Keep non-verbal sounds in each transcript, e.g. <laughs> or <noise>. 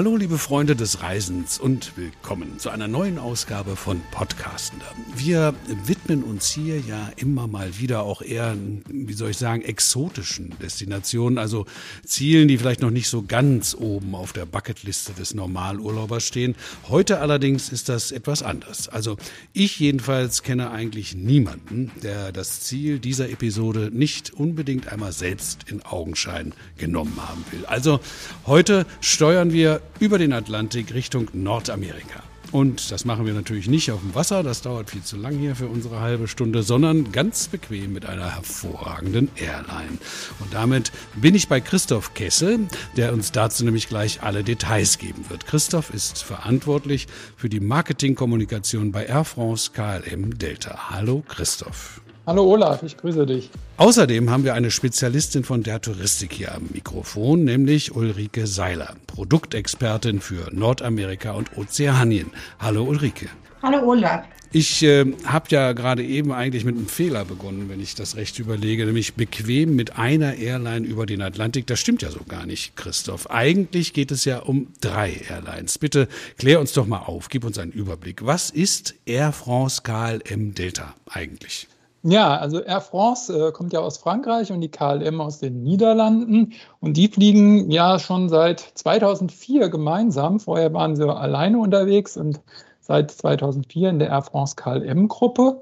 Hallo liebe Freunde des Reisens und willkommen zu einer neuen Ausgabe von Podcastender. Wir widmen uns hier ja immer mal wieder auch eher, wie soll ich sagen, exotischen Destinationen, also Zielen, die vielleicht noch nicht so ganz oben auf der Bucketliste des Normalurlaubers stehen. Heute allerdings ist das etwas anders. Also ich jedenfalls kenne eigentlich niemanden, der das Ziel dieser Episode nicht unbedingt einmal selbst in Augenschein genommen haben will. Also heute steuern wir über den Atlantik Richtung Nordamerika. Und das machen wir natürlich nicht auf dem Wasser, das dauert viel zu lang hier für unsere halbe Stunde, sondern ganz bequem mit einer hervorragenden Airline. Und damit bin ich bei Christoph Kessel, der uns dazu nämlich gleich alle Details geben wird. Christoph ist verantwortlich für die Marketingkommunikation bei Air France KLM Delta. Hallo Christoph. Hallo Olaf, ich grüße dich. Außerdem haben wir eine Spezialistin von der Touristik hier am Mikrofon, nämlich Ulrike Seiler, Produktexpertin für Nordamerika und Ozeanien. Hallo Ulrike. Hallo Olaf. Ich äh, habe ja gerade eben eigentlich mit einem Fehler begonnen, wenn ich das recht überlege, nämlich bequem mit einer Airline über den Atlantik. Das stimmt ja so gar nicht, Christoph. Eigentlich geht es ja um drei Airlines. Bitte klär uns doch mal auf, gib uns einen Überblick. Was ist Air France KLM Delta eigentlich? Ja, also Air France äh, kommt ja aus Frankreich und die KLM aus den Niederlanden. Und die fliegen ja schon seit 2004 gemeinsam. Vorher waren sie alleine unterwegs und seit 2004 in der Air France KLM-Gruppe.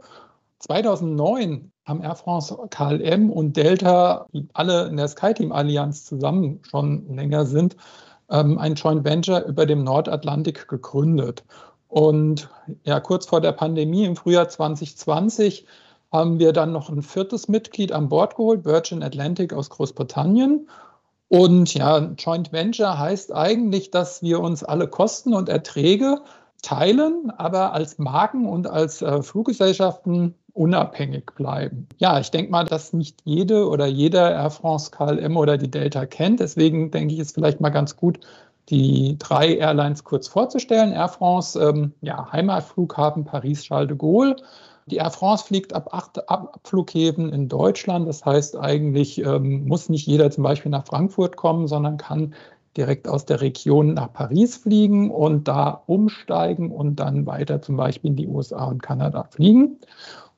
2009 haben Air France KLM und Delta, die alle in der SkyTeam-Allianz zusammen schon länger sind, ähm, ein Joint Venture über dem Nordatlantik gegründet. Und ja, kurz vor der Pandemie im Frühjahr 2020 haben wir dann noch ein viertes Mitglied an Bord geholt, Virgin Atlantic aus Großbritannien. Und ja, Joint Venture heißt eigentlich, dass wir uns alle Kosten und Erträge teilen, aber als Marken und als äh, Fluggesellschaften unabhängig bleiben. Ja, ich denke mal, dass nicht jede oder jeder Air France, KLM oder die Delta kennt. Deswegen denke ich, ist vielleicht mal ganz gut, die drei Airlines kurz vorzustellen. Air France, ähm, ja, Heimatflughafen Paris-Charles de Gaulle. Die Air France fliegt ab acht Abflughäfen in Deutschland. Das heißt, eigentlich ähm, muss nicht jeder zum Beispiel nach Frankfurt kommen, sondern kann direkt aus der Region nach Paris fliegen und da umsteigen und dann weiter zum Beispiel in die USA und Kanada fliegen.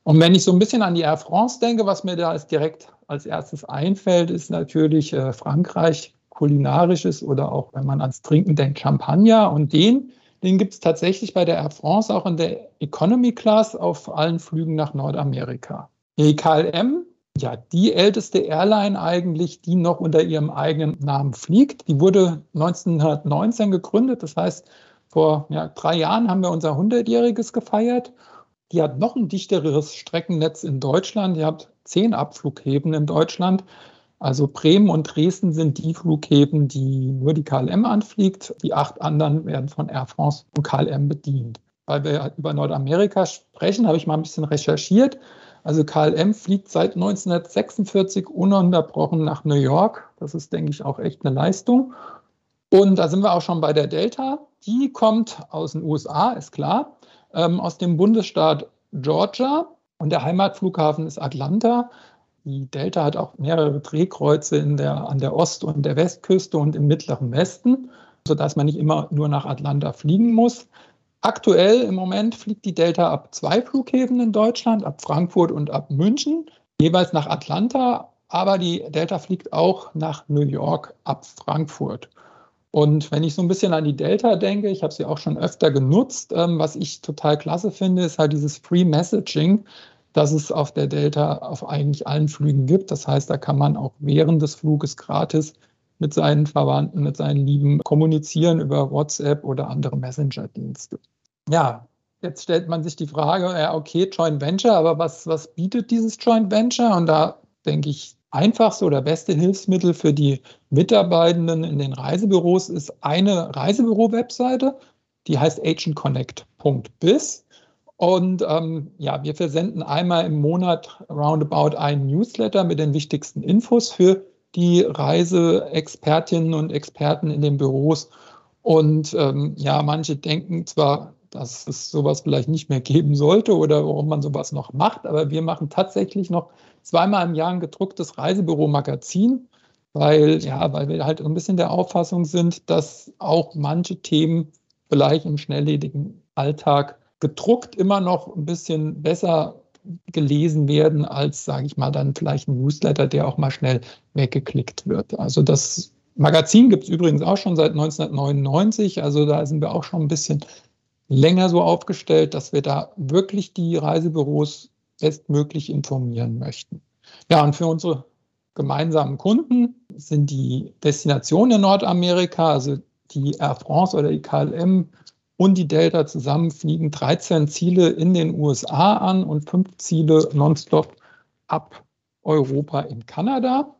Und wenn ich so ein bisschen an die Air France denke, was mir da direkt als erstes einfällt, ist natürlich äh, Frankreich, kulinarisches oder auch, wenn man ans Trinken denkt, Champagner. Und den den gibt es tatsächlich bei der Air France auch in der Economy Class auf allen Flügen nach Nordamerika. Die KLM, ja, die älteste Airline eigentlich, die noch unter ihrem eigenen Namen fliegt. Die wurde 1919 gegründet. Das heißt, vor ja, drei Jahren haben wir unser 100-jähriges gefeiert. Die hat noch ein dichteres Streckennetz in Deutschland. Die hat zehn Abflughäfen in Deutschland. Also Bremen und Dresden sind die Flughäfen, die nur die KLM anfliegt. Die acht anderen werden von Air France und KLM bedient. Weil wir über Nordamerika sprechen, habe ich mal ein bisschen recherchiert. Also KLM fliegt seit 1946 ununterbrochen nach New York. Das ist, denke ich, auch echt eine Leistung. Und da sind wir auch schon bei der Delta. Die kommt aus den USA, ist klar, ähm, aus dem Bundesstaat Georgia. Und der Heimatflughafen ist Atlanta. Die Delta hat auch mehrere Drehkreuze in der, an der Ost- und der Westküste und im mittleren Westen, sodass man nicht immer nur nach Atlanta fliegen muss. Aktuell im Moment fliegt die Delta ab zwei Flughäfen in Deutschland, ab Frankfurt und ab München, jeweils nach Atlanta, aber die Delta fliegt auch nach New York ab Frankfurt. Und wenn ich so ein bisschen an die Delta denke, ich habe sie auch schon öfter genutzt, ähm, was ich total klasse finde, ist halt dieses Free Messaging dass es auf der Delta auf eigentlich allen Flügen gibt. Das heißt, da kann man auch während des Fluges gratis mit seinen Verwandten, mit seinen Lieben kommunizieren über WhatsApp oder andere Messenger-Dienste. Ja, jetzt stellt man sich die Frage, ja, okay, Joint Venture, aber was, was bietet dieses Joint Venture? Und da denke ich, einfachste oder beste Hilfsmittel für die Mitarbeitenden in den Reisebüros ist eine Reisebüro-Webseite, die heißt agentconnect.biz. Und ähm, ja, wir versenden einmal im Monat roundabout einen Newsletter mit den wichtigsten Infos für die Reiseexpertinnen und Experten in den Büros. Und ähm, ja, manche denken zwar, dass es sowas vielleicht nicht mehr geben sollte oder warum man sowas noch macht, aber wir machen tatsächlich noch zweimal im Jahr ein gedrucktes Reisebüro-Magazin weil, ja, weil wir halt ein bisschen der Auffassung sind, dass auch manche Themen vielleicht im schnelllebigen Alltag gedruckt immer noch ein bisschen besser gelesen werden als, sage ich mal, dann vielleicht ein Newsletter, der auch mal schnell weggeklickt wird. Also das Magazin gibt es übrigens auch schon seit 1999, also da sind wir auch schon ein bisschen länger so aufgestellt, dass wir da wirklich die Reisebüros bestmöglich informieren möchten. Ja, und für unsere gemeinsamen Kunden sind die Destinationen in Nordamerika, also die Air France oder die KLM und die Delta zusammen fliegen 13 Ziele in den USA an und fünf Ziele nonstop ab Europa in Kanada.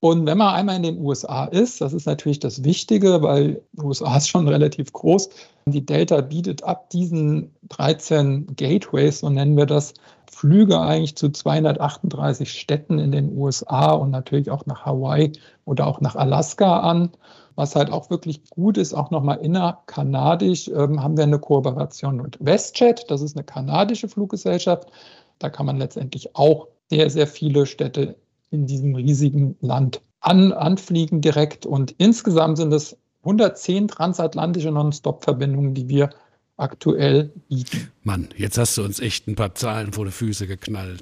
Und wenn man einmal in den USA ist, das ist natürlich das Wichtige, weil die USA ist schon <laughs> relativ groß. Die Delta bietet ab diesen 13 Gateways, so nennen wir das, Flüge eigentlich zu 238 Städten in den USA und natürlich auch nach Hawaii oder auch nach Alaska an. Was halt auch wirklich gut ist, auch nochmal innerkanadisch, ähm, haben wir eine Kooperation mit WestJet. Das ist eine kanadische Fluggesellschaft. Da kann man letztendlich auch sehr, sehr viele Städte in diesem riesigen Land an, anfliegen direkt. Und insgesamt sind es 110 transatlantische Non-Stop-Verbindungen, die wir aktuell bieten. Mann, jetzt hast du uns echt ein paar Zahlen vor die Füße geknallt.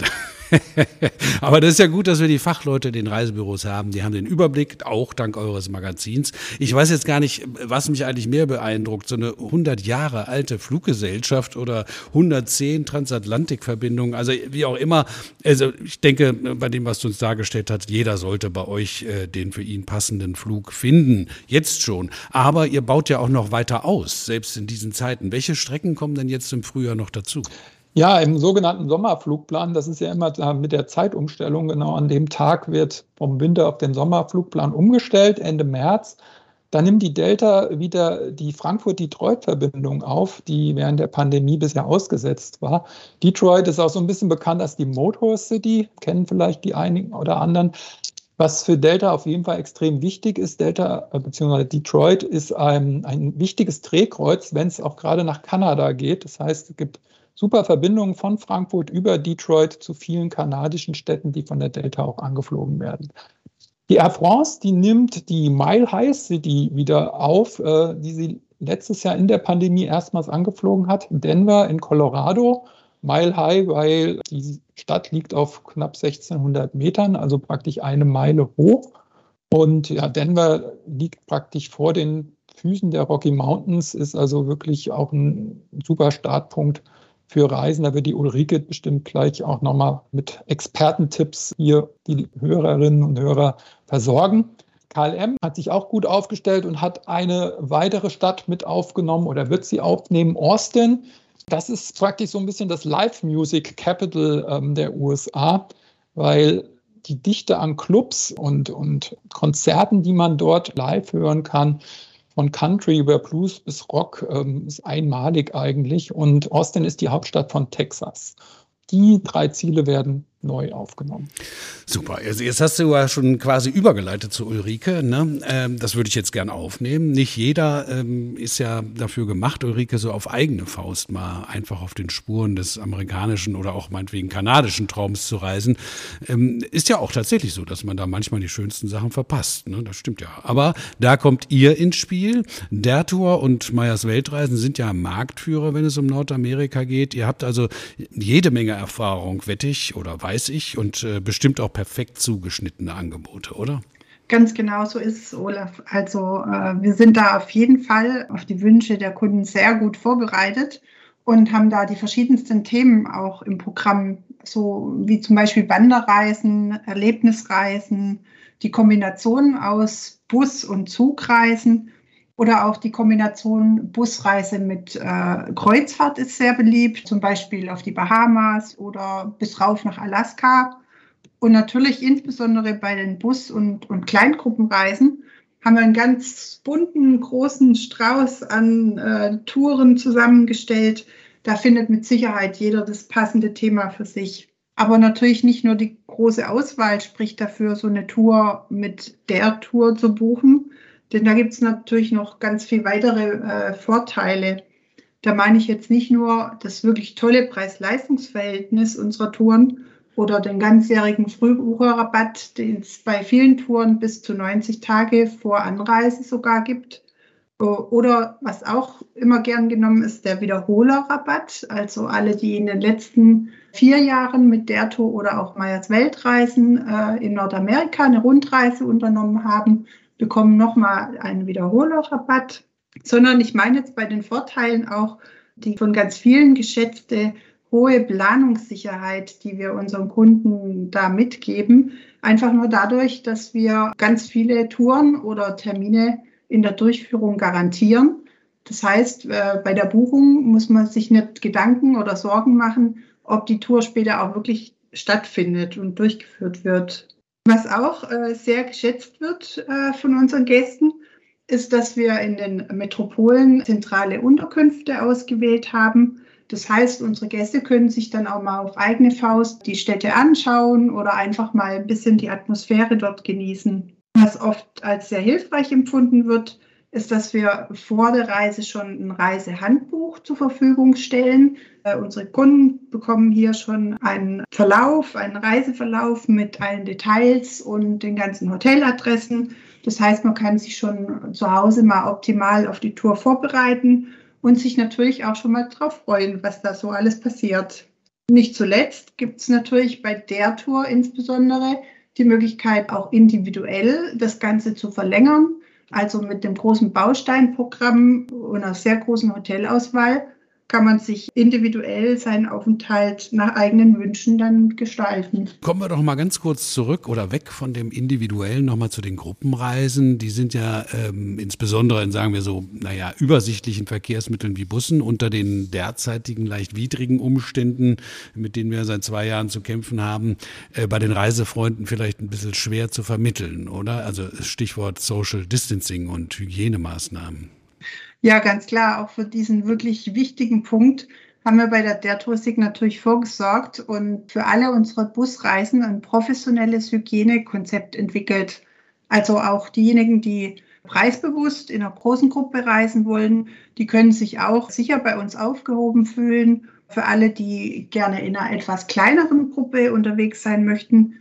<laughs> Aber das ist ja gut, dass wir die Fachleute in den Reisebüros haben. Die haben den Überblick, auch dank eures Magazins. Ich weiß jetzt gar nicht, was mich eigentlich mehr beeindruckt. So eine 100 Jahre alte Fluggesellschaft oder 110 Transatlantikverbindungen. Also wie auch immer. Also ich denke, bei dem, was du uns dargestellt hast, jeder sollte bei euch äh, den für ihn passenden Flug finden. Jetzt schon. Aber ihr baut ja auch noch weiter aus, selbst in diesen Zeiten. Welche Strecken kommen denn jetzt im Frühjahr noch dazu? Ja, im sogenannten Sommerflugplan, das ist ja immer mit der Zeitumstellung, genau an dem Tag wird vom Winter auf den Sommerflugplan umgestellt, Ende März. Da nimmt die Delta wieder die Frankfurt-Detroit-Verbindung auf, die während der Pandemie bisher ausgesetzt war. Detroit ist auch so ein bisschen bekannt als die Motor City, kennen vielleicht die einigen oder anderen. Was für Delta auf jeden Fall extrem wichtig ist, Delta äh, bzw. Detroit ist ein, ein wichtiges Drehkreuz, wenn es auch gerade nach Kanada geht. Das heißt, es gibt super Verbindungen von Frankfurt über Detroit zu vielen kanadischen Städten, die von der Delta auch angeflogen werden. Die Air France, die nimmt die Mile High City wieder auf, äh, die sie letztes Jahr in der Pandemie erstmals angeflogen hat. Denver in Colorado. Mile High, weil die Stadt liegt auf knapp 1600 Metern, also praktisch eine Meile hoch. Und ja, Denver liegt praktisch vor den Füßen der Rocky Mountains, ist also wirklich auch ein super Startpunkt für Reisen. Da wird die Ulrike bestimmt gleich auch nochmal mit Expertentipps hier die Hörerinnen und Hörer versorgen. KLM hat sich auch gut aufgestellt und hat eine weitere Stadt mit aufgenommen oder wird sie aufnehmen, Austin. Das ist praktisch so ein bisschen das Live Music Capital ähm, der USA, weil die Dichte an Clubs und, und Konzerten, die man dort live hören kann, von Country über Blues bis Rock ähm, ist einmalig eigentlich. Und Austin ist die Hauptstadt von Texas. Die drei Ziele werden neu aufgenommen. Super. Jetzt hast du ja schon quasi übergeleitet zu Ulrike. Ne? Ähm, das würde ich jetzt gern aufnehmen. Nicht jeder ähm, ist ja dafür gemacht, Ulrike so auf eigene Faust mal einfach auf den Spuren des amerikanischen oder auch meinetwegen kanadischen Traums zu reisen. Ähm, ist ja auch tatsächlich so, dass man da manchmal die schönsten Sachen verpasst. Ne? Das stimmt ja. Aber da kommt ihr ins Spiel. Der Tour und Meyers Weltreisen sind ja Marktführer, wenn es um Nordamerika geht. Ihr habt also jede Menge Erfahrung, wettig oder weiß weiß ich, und äh, bestimmt auch perfekt zugeschnittene Angebote, oder? Ganz genau so ist es, Olaf. Also äh, wir sind da auf jeden Fall auf die Wünsche der Kunden sehr gut vorbereitet und haben da die verschiedensten Themen auch im Programm, so wie zum Beispiel Wanderreisen, Erlebnisreisen, die Kombination aus Bus- und Zugreisen oder auch die Kombination Busreise mit äh, Kreuzfahrt ist sehr beliebt, zum Beispiel auf die Bahamas oder bis rauf nach Alaska. Und natürlich insbesondere bei den Bus- und, und Kleingruppenreisen haben wir einen ganz bunten, großen Strauß an äh, Touren zusammengestellt. Da findet mit Sicherheit jeder das passende Thema für sich. Aber natürlich nicht nur die große Auswahl spricht dafür, so eine Tour mit der Tour zu buchen, denn da gibt es natürlich noch ganz viel weitere äh, Vorteile. Da meine ich jetzt nicht nur das wirklich tolle Preis-Leistungs-Verhältnis unserer Touren, oder den ganzjährigen Frühbucherrabatt, den es bei vielen Touren bis zu 90 Tage vor Anreise sogar gibt. Oder was auch immer gern genommen ist, der Wiederholerrabatt. Also alle, die in den letzten vier Jahren mit der Tour oder auch Meyers Weltreisen äh, in Nordamerika eine Rundreise unternommen haben, bekommen nochmal einen Wiederholerrabatt. Sondern ich meine jetzt bei den Vorteilen auch die von ganz vielen geschätzte hohe Planungssicherheit, die wir unseren Kunden da mitgeben. Einfach nur dadurch, dass wir ganz viele Touren oder Termine in der Durchführung garantieren. Das heißt, äh, bei der Buchung muss man sich nicht Gedanken oder Sorgen machen, ob die Tour später auch wirklich stattfindet und durchgeführt wird. Was auch äh, sehr geschätzt wird äh, von unseren Gästen, ist, dass wir in den Metropolen zentrale Unterkünfte ausgewählt haben. Das heißt, unsere Gäste können sich dann auch mal auf eigene Faust die Städte anschauen oder einfach mal ein bisschen die Atmosphäre dort genießen. Was oft als sehr hilfreich empfunden wird, ist, dass wir vor der Reise schon ein Reisehandbuch zur Verfügung stellen. Äh, unsere Kunden bekommen hier schon einen Verlauf, einen Reiseverlauf mit allen Details und den ganzen Hoteladressen. Das heißt, man kann sich schon zu Hause mal optimal auf die Tour vorbereiten und sich natürlich auch schon mal drauf freuen, was da so alles passiert. Nicht zuletzt gibt es natürlich bei der Tour insbesondere die Möglichkeit, auch individuell das Ganze zu verlängern. Also mit dem großen Bausteinprogramm und einer sehr großen Hotelauswahl kann man sich individuell seinen Aufenthalt nach eigenen Wünschen dann gestalten. Kommen wir doch mal ganz kurz zurück oder weg von dem individuellen nochmal zu den Gruppenreisen. Die sind ja ähm, insbesondere in, sagen wir so, naja, übersichtlichen Verkehrsmitteln wie Bussen unter den derzeitigen leicht widrigen Umständen, mit denen wir seit zwei Jahren zu kämpfen haben, äh, bei den Reisefreunden vielleicht ein bisschen schwer zu vermitteln, oder? Also Stichwort Social Distancing und Hygienemaßnahmen. Ja, ganz klar. Auch für diesen wirklich wichtigen Punkt haben wir bei der Der Touristik natürlich vorgesorgt und für alle unsere Busreisen ein professionelles Hygienekonzept entwickelt. Also auch diejenigen, die preisbewusst in einer großen Gruppe reisen wollen, die können sich auch sicher bei uns aufgehoben fühlen. Für alle, die gerne in einer etwas kleineren Gruppe unterwegs sein möchten,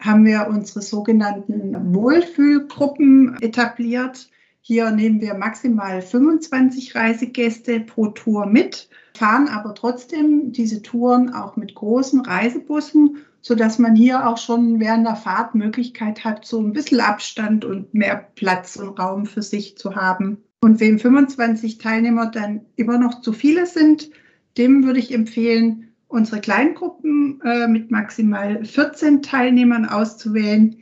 haben wir unsere sogenannten Wohlfühlgruppen etabliert. Hier nehmen wir maximal 25 Reisegäste pro Tour mit, fahren aber trotzdem diese Touren auch mit großen Reisebussen, sodass man hier auch schon während der Fahrt Möglichkeit hat, so ein bisschen Abstand und mehr Platz und Raum für sich zu haben. Und wem 25 Teilnehmer dann immer noch zu viele sind, dem würde ich empfehlen, unsere Kleingruppen äh, mit maximal 14 Teilnehmern auszuwählen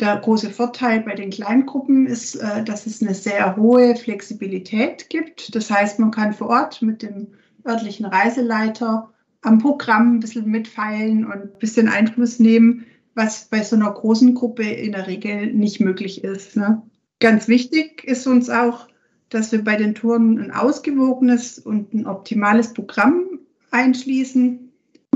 der große Vorteil bei den Kleingruppen ist, äh, dass es eine sehr hohe Flexibilität gibt. Das heißt, man kann vor Ort mit dem örtlichen Reiseleiter am Programm ein bisschen mitfeilen und ein bisschen Einfluss nehmen, was bei so einer großen Gruppe in der Regel nicht möglich ist. Ne? Ganz wichtig ist uns auch, dass wir bei den Touren ein ausgewogenes und ein optimales Programm einschließen,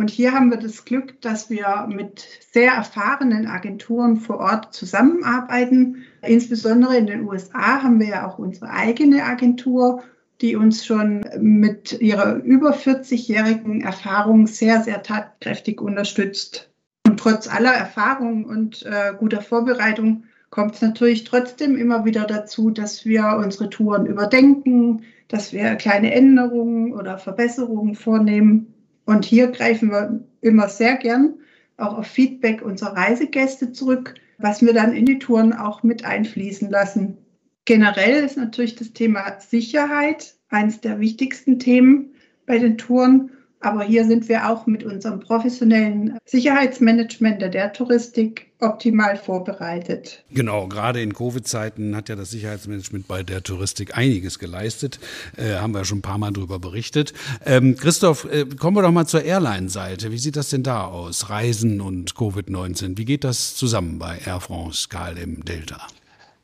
und hier haben wir das Glück, dass wir mit sehr erfahrenen Agenturen vor Ort zusammenarbeiten. Insbesondere in den USA haben wir ja auch unsere eigene Agentur, die uns schon mit ihrer über 40-jährigen Erfahrung sehr, sehr tatkräftig unterstützt. Und trotz aller Erfahrung und äh, guter Vorbereitung kommt es natürlich trotzdem immer wieder dazu, dass wir unsere Touren überdenken, dass wir kleine Änderungen oder Verbesserungen vornehmen. Und hier greifen wir immer sehr gern auch auf Feedback unserer Reisegäste zurück, was wir dann in die Touren auch mit einfließen lassen. Generell ist natürlich das Thema Sicherheit eines der wichtigsten Themen bei den Touren. Aber hier sind wir auch mit unserem professionellen Sicherheitsmanagement der, Touristik optimal vorbereitet. Genau, gerade in Covid-Zeiten hat ja das Sicherheitsmanagement bei der Touristik einiges geleistet. Äh, haben wir schon ein paar Mal darüber berichtet. Ähm, Christoph, äh, kommen wir doch mal zur Airline-Seite. Wie sieht das denn da aus? Reisen und Covid-19. Wie geht das zusammen bei Air France, KLM, Delta?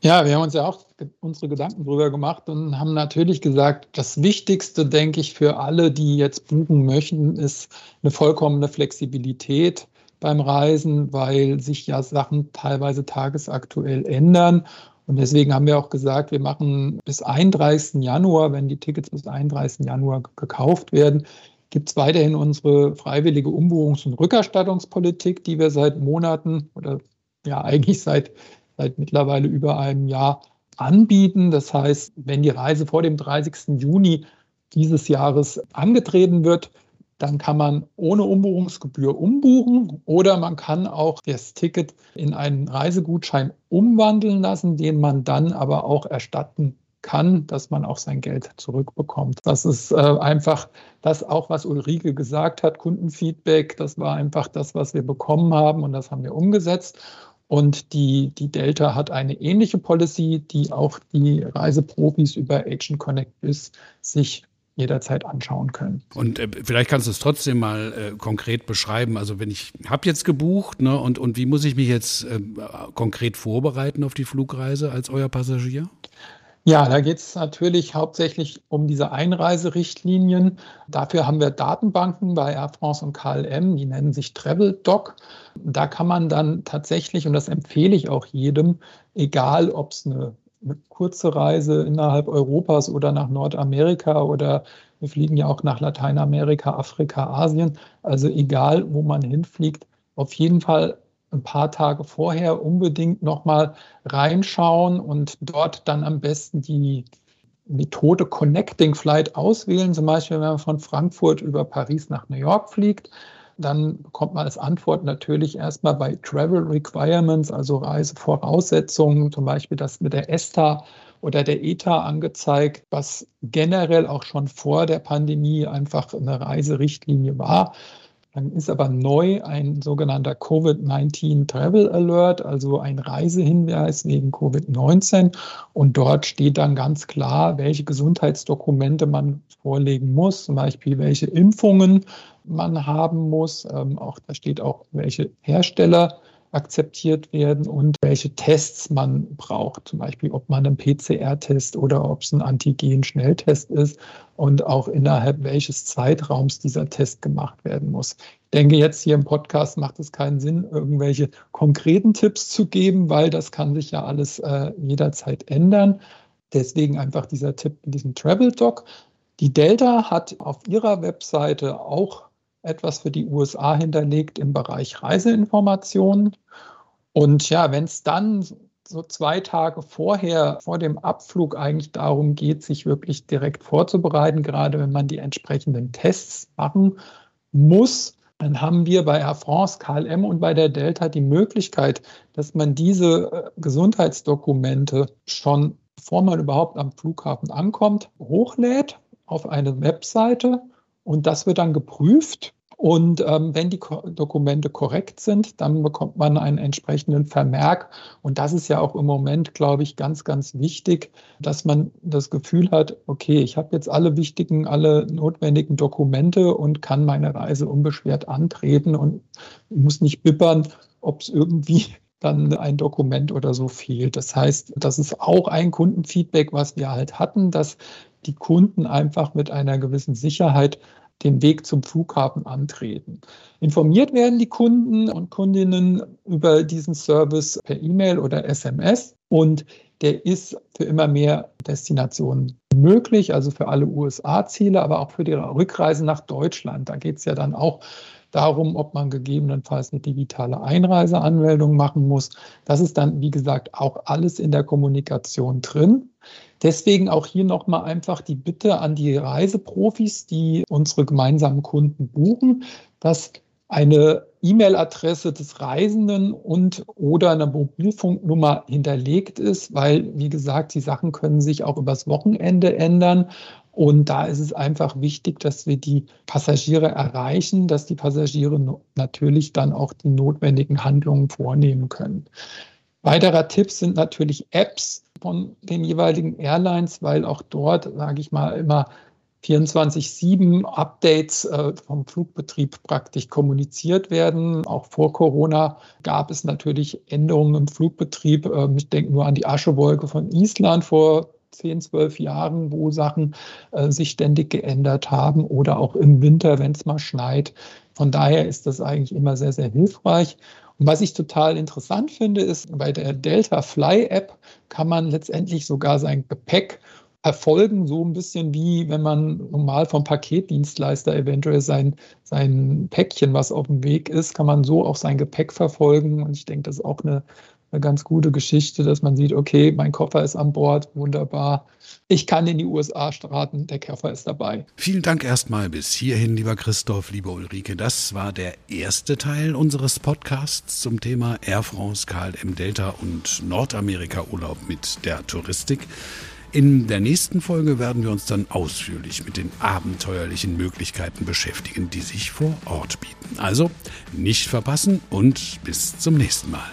Ja, wir haben uns ja auch unsere Gedanken drüber gemacht und haben natürlich gesagt, das Wichtigste, denke ich, für alle, die jetzt buchen möchten, ist eine vollkommene Flexibilität beim Reisen, weil sich ja Sachen teilweise tagesaktuell ändern. Und deswegen haben wir auch gesagt, wir machen bis 31. Januar, wenn die Tickets bis 31. Januar gekauft werden, gibt es weiterhin unsere freiwillige Umbuchungs- und Rückerstattungspolitik, die wir seit Monaten oder ja eigentlich seit, seit mittlerweile über einem Jahr anbieten. Das heißt, wenn die Reise vor dem 30. Juni dieses Jahres angetreten wird, dann kann man ohne Umbuchungsgebühr umbuchen oder man kann auch das Ticket in einen Reisegutschein umwandeln lassen, den man dann aber auch erstatten kann, dass man auch sein Geld zurückbekommt. Das ist äh, einfach das auch, was Ulrike gesagt hat, Kundenfeedback, das war einfach das, was wir bekommen haben und das haben wir umgesetzt. Und die, die Delta hat eine ähnliche Policy, die auch die Reiseprofis über Agent Connect Biz sich jederzeit anschauen können. Und äh, vielleicht kannst du es trotzdem mal äh, konkret beschreiben. Also wenn ich habe jetzt gebucht, ne, und, und wie muss ich mich jetzt äh, konkret vorbereiten auf die Flugreise als euer Passagier? Ja, da geht es natürlich hauptsächlich um diese Einreiserichtlinien. Dafür haben wir Datenbanken bei Air France und KLM, die nennen sich TravelDoc. Da kann man dann tatsächlich, und das empfehle ich auch jedem, egal ob es eine eine kurze Reise innerhalb Europas oder nach Nordamerika oder wir fliegen ja auch nach Lateinamerika, Afrika, Asien. Also egal, wo man hinfliegt, auf jeden Fall ein paar Tage vorher unbedingt nochmal reinschauen und dort dann am besten die Methode Connecting Flight auswählen. Zum Beispiel, wenn man von Frankfurt über Paris nach New York fliegt, dann bekommt man als Antwort natürlich erstmal bei Travel Requirements, also Reisevoraussetzungen, zum Beispiel das mit der ESTA oder der ETA angezeigt, was generell auch schon vor der Pandemie einfach eine Reiserichtlinie war. Dann ist aber neu ein sogenannter Covid-19 Travel Alert, also ein Reisehinweis wegen Covid-19. Und dort steht dann ganz klar, welche Gesundheitsdokumente man vorlegen muss, zum Beispiel welche Impfungen man haben muss. Ähm, auch, da steht auch, welche Hersteller akzeptiert werden und welche Tests man braucht. Zum Beispiel, ob man einen PCR-Test oder ob es ein Antigen-Schnelltest ist und auch innerhalb welches Zeitraums dieser Test gemacht werden muss. Ich denke, jetzt hier im Podcast macht es keinen Sinn, irgendwelche konkreten Tipps zu geben, weil das kann sich ja alles äh, jederzeit ändern. Deswegen einfach dieser Tipp in diesem Travel Doc. Die Delta hat auf ihrer Webseite auch etwas für die USA hinterlegt im Bereich Reiseinformationen. Und ja, wenn es dann so zwei Tage vorher, vor dem Abflug eigentlich darum geht, sich wirklich direkt vorzubereiten, gerade wenn man die entsprechenden Tests machen muss, dann haben wir bei Air France, KLM und bei der Delta die Möglichkeit, dass man diese äh, Gesundheitsdokumente schon, bevor man überhaupt am Flughafen ankommt, hochlädt auf eine Webseite und das wird dann geprüft. Und ähm, wenn die Ko Dokumente korrekt sind, dann bekommt man einen entsprechenden Vermerk. Und das ist ja auch im Moment, glaube ich, ganz, ganz wichtig, dass man das Gefühl hat, okay, ich habe jetzt alle wichtigen, alle notwendigen Dokumente und kann meine Reise unbeschwert antreten und muss nicht bippern, ob es irgendwie <laughs> dann ein Dokument oder so fehlt. Das heißt, das ist auch ein Kundenfeedback, was wir halt hatten, dass die Kunden einfach mit einer gewissen Sicherheit den Weg zum Flughafen antreten. Informiert werden die Kunden und Kundinnen über diesen Service per E-Mail oder SMS und der ist für immer mehr Destinationen möglich, also für alle USA-Ziele, aber auch für die Rückreise nach Deutschland. Da geht es ja dann auch darum, ob man gegebenenfalls eine digitale Einreiseanmeldung machen muss. Das ist dann, wie gesagt, auch alles in der Kommunikation drin. Deswegen auch hier nochmal einfach die Bitte an die Reiseprofis, die unsere gemeinsamen Kunden buchen, dass eine E-Mail-Adresse des Reisenden und oder eine Mobilfunknummer hinterlegt ist, weil, wie gesagt, die Sachen können sich auch übers Wochenende ändern. Und da ist es einfach wichtig, dass wir die Passagiere erreichen, dass die Passagiere natürlich dann auch die notwendigen Handlungen vornehmen können. Weiterer Tipp sind natürlich Apps von den jeweiligen Airlines, weil auch dort, sage ich mal, immer 24-7 Updates äh, vom Flugbetrieb praktisch kommuniziert werden. Auch vor Corona gab es natürlich Änderungen im Flugbetrieb. Äh, ich denke nur an die Aschewolke von Island vor 10, 12 Jahren, wo Sachen äh, sich ständig geändert haben oder auch im Winter, wenn es mal schneit. Von daher ist das eigentlich immer sehr, sehr hilfreich. Und was ich total interessant finde, ist, bei der Delta Fly App kann man letztendlich sogar sein Gepäck verfolgen, so ein bisschen wie wenn man normal vom Paketdienstleister eventuell sein, sein Päckchen, was auf dem Weg ist, kann man so auch sein Gepäck verfolgen. Und ich denke, das ist auch eine, eine ganz gute Geschichte, dass man sieht, okay, mein Koffer ist an Bord, wunderbar. Ich kann in die USA starten, der Koffer ist dabei. Vielen Dank erstmal bis hierhin, lieber Christoph, liebe Ulrike. Das war der erste Teil unseres Podcasts zum Thema Air France, KLM Delta und Nordamerika Urlaub mit der Touristik. In der nächsten Folge werden wir uns dann ausführlich mit den abenteuerlichen Möglichkeiten beschäftigen, die sich vor Ort bieten. Also nicht verpassen und bis zum nächsten Mal.